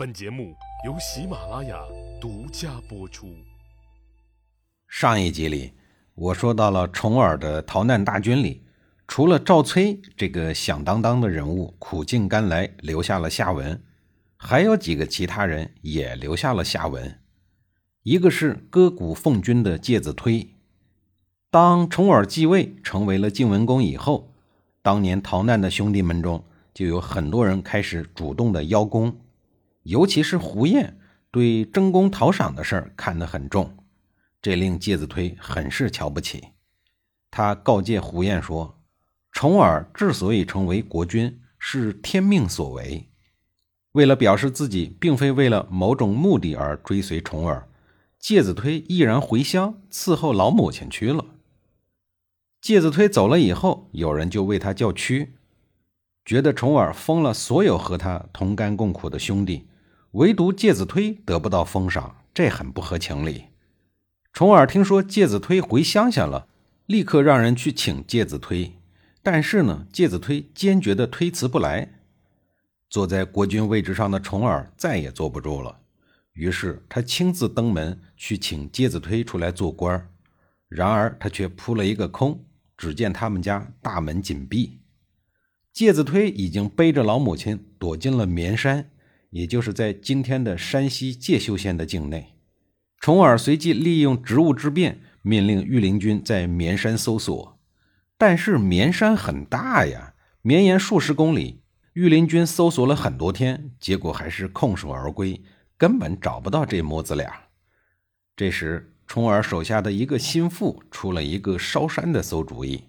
本节目由喜马拉雅独家播出。上一集里，我说到了重耳的逃难大军里，除了赵崔这个响当当的人物苦尽甘来留下了下文，还有几个其他人也留下了下文。一个是割骨奉君的介子推。当重耳继位成为了晋文公以后，当年逃难的兄弟们中就有很多人开始主动的邀功。尤其是胡彦对争功讨赏的事儿看得很重，这令介子推很是瞧不起。他告诫胡彦说：“重耳之所以成为国君，是天命所为。为了表示自己并非为了某种目的而追随重耳，介子推毅然回乡伺候老母亲去了。”介子推走了以后，有人就为他叫屈，觉得重耳封了所有和他同甘共苦的兄弟。唯独介子推得不到封赏，这很不合情理。重耳听说介子推回乡下了，立刻让人去请介子推，但是呢，介子推坚决的推辞不来。坐在国君位置上的重耳再也坐不住了，于是他亲自登门去请介子推出来做官然而他却扑了一个空，只见他们家大门紧闭，介子推已经背着老母亲躲进了绵山。也就是在今天的山西介休县的境内，重耳随即利用职务之便，命令御林军在绵山搜索。但是绵山很大呀，绵延数十公里，御林军搜索了很多天，结果还是空手而归，根本找不到这母子俩。这时，重耳手下的一个心腹出了一个烧山的馊主意，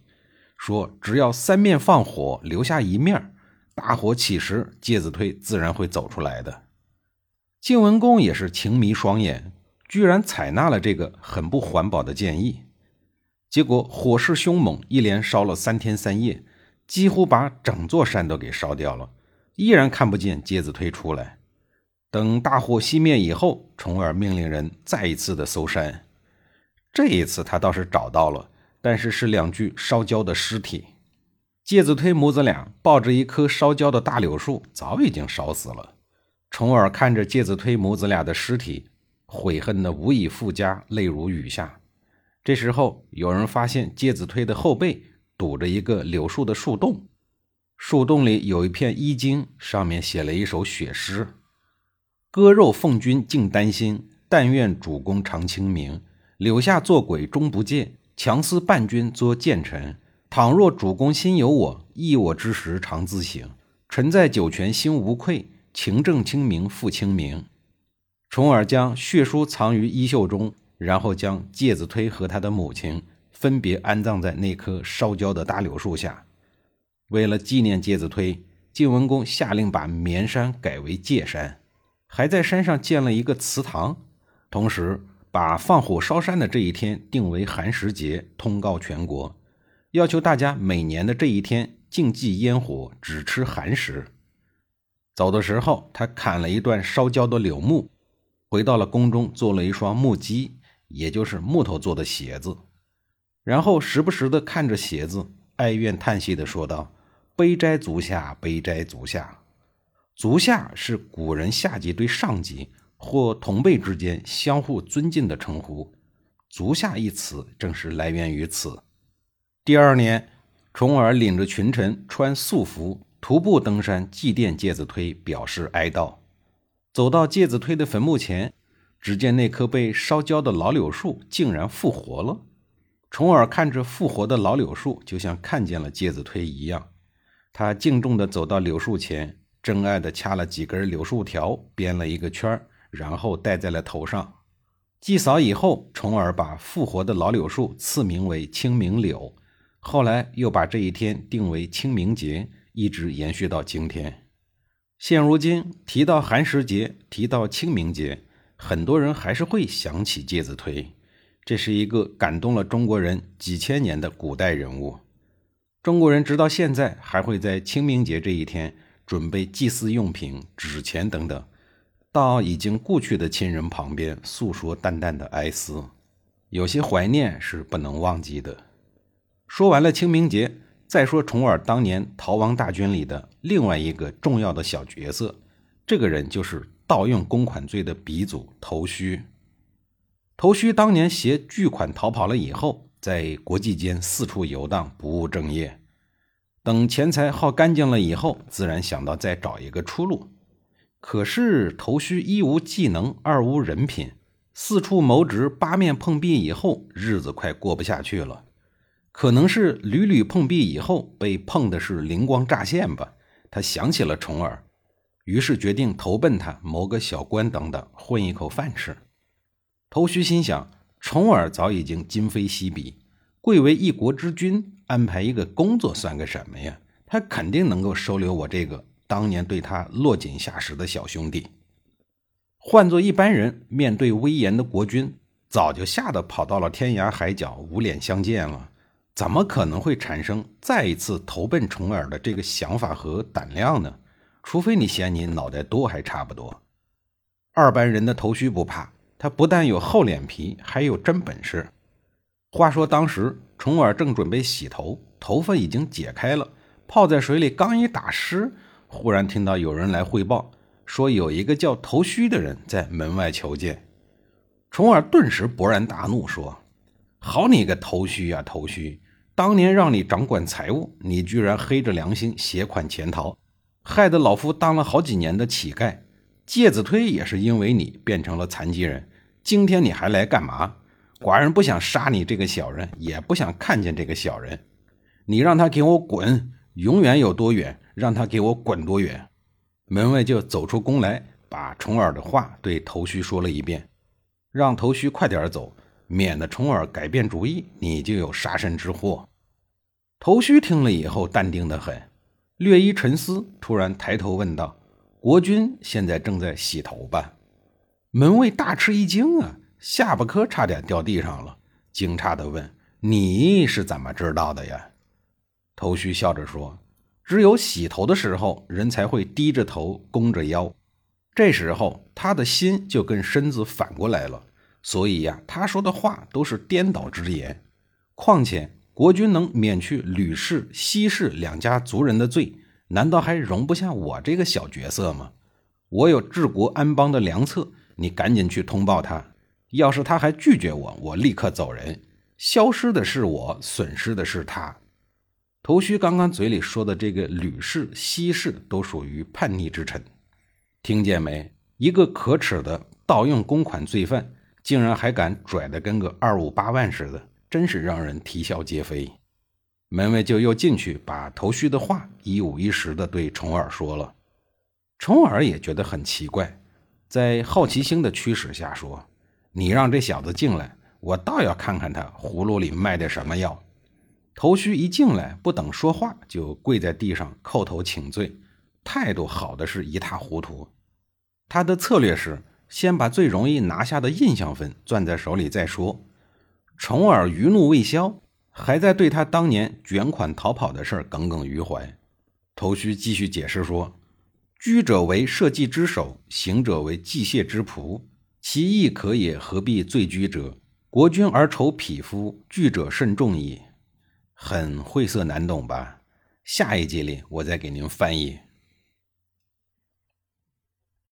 说只要三面放火，留下一面。大火起时，介子推自然会走出来的。晋文公也是情迷双眼，居然采纳了这个很不环保的建议。结果火势凶猛，一连烧了三天三夜，几乎把整座山都给烧掉了，依然看不见介子推出来。等大火熄灭以后，重耳命令人再一次的搜山。这一次他倒是找到了，但是是两具烧焦的尸体。介子推母子俩抱着一棵烧焦的大柳树，早已经烧死了。重耳看着介子推母子俩的尸体，悔恨的无以复加，泪如雨下。这时候，有人发现介子推的后背堵着一个柳树的树洞，树洞里有一片衣襟，上面写了一首血诗：“割肉奉君尽丹心，但愿主公常清明。柳下做鬼终不见，强思伴君作谏臣。”倘若主公心有我，忆我之时常自省。臣在九泉心无愧，情正清明复清明。重耳将血书藏于衣袖中，然后将介子推和他的母亲分别安葬在那棵烧焦的大柳树下。为了纪念介子推，晋文公下令把绵山改为介山，还在山上建了一个祠堂，同时把放火烧山的这一天定为寒食节，通告全国。要求大家每年的这一天禁忌烟火，只吃寒食。走的时候，他砍了一段烧焦的柳木，回到了宫中，做了一双木屐，也就是木头做的鞋子。然后时不时的看着鞋子，哀怨叹息的说道：“悲哉足下，悲哉足下。”足下是古人下级对上级或同辈之间相互尊敬的称呼。足下一词正是来源于此。第二年，重耳领着群臣穿素服，徒步登山祭奠介子推，表示哀悼。走到介子推的坟墓前，只见那棵被烧焦的老柳树竟然复活了。重耳看着复活的老柳树，就像看见了介子推一样。他敬重地走到柳树前，珍爱地掐了几根柳树条，编了一个圈然后戴在了头上。祭扫以后，重耳把复活的老柳树赐名为清明柳。后来又把这一天定为清明节，一直延续到今天。现如今提到寒食节，提到清明节，很多人还是会想起介子推。这是一个感动了中国人几千年的古代人物。中国人直到现在还会在清明节这一天准备祭祀用品、纸钱等等，到已经故去的亲人旁边诉说淡淡的哀思。有些怀念是不能忘记的。说完了清明节，再说重耳当年逃亡大军里的另外一个重要的小角色，这个人就是盗用公款罪的鼻祖头须。头须当年携巨款逃跑了以后，在国际间四处游荡，不务正业。等钱财耗干净了以后，自然想到再找一个出路。可是头须一无技能，二无人品，四处谋职，八面碰壁以后，日子快过不下去了。可能是屡屡碰壁以后，被碰的是灵光乍现吧。他想起了重耳，于是决定投奔他，谋个小官等等，混一口饭吃。头须心想，重耳早已经今非昔比，贵为一国之君。安排一个工作算个什么呀？他肯定能够收留我这个当年对他落井下石的小兄弟。换做一般人，面对威严的国君，早就吓得跑到了天涯海角，无脸相见了。怎么可能会产生再一次投奔重耳的这个想法和胆量呢？除非你嫌你脑袋多还差不多。二班人的头须不怕，他不但有厚脸皮，还有真本事。话说当时。重耳正准备洗头，头发已经解开了，泡在水里刚一打湿，忽然听到有人来汇报，说有一个叫头须的人在门外求见。重耳顿时勃然大怒，说：“好你个头须呀，头须！当年让你掌管财务，你居然黑着良心携款潜逃，害得老夫当了好几年的乞丐。介子推也是因为你变成了残疾人，今天你还来干嘛？”寡人不想杀你这个小人，也不想看见这个小人。你让他给我滚，永远有多远，让他给我滚多远。门卫就走出宫来，把重耳的话对头须说了一遍，让头须快点走，免得重耳改变主意，你就有杀身之祸。头须听了以后，淡定的很，略一沉思，突然抬头问道：“国君现在正在洗头吧？”门卫大吃一惊啊！下巴颏差点掉地上了，惊诧的问：“你是怎么知道的呀？”头须笑着说：“只有洗头的时候，人才会低着头，弓着腰，这时候他的心就跟身子反过来了，所以呀，他说的话都是颠倒之言。况且国君能免去吕氏、西氏两家族人的罪，难道还容不下我这个小角色吗？我有治国安邦的良策，你赶紧去通报他。”要是他还拒绝我，我立刻走人。消失的是我，损失的是他。头须刚刚嘴里说的这个吕氏、西氏，都属于叛逆之臣。听见没？一个可耻的盗用公款罪犯，竟然还敢拽得跟个二五八万似的，真是让人啼笑皆非。门卫就又进去把头须的话一五一十的对重耳说了。重耳也觉得很奇怪，在好奇心的驱使下说。你让这小子进来，我倒要看看他葫芦里卖的什么药。头须一进来，不等说话，就跪在地上叩头请罪，态度好的是一塌糊涂。他的策略是先把最容易拿下的印象分攥在手里再说。重耳余怒未消，还在对他当年卷款逃跑的事耿耿于怀。头须继续解释说：居者为社稷之首，行者为祭谢之仆。其义可也，何必罪居者？国君而仇匹夫，惧者甚众矣。很晦涩难懂吧？下一集里我再给您翻译。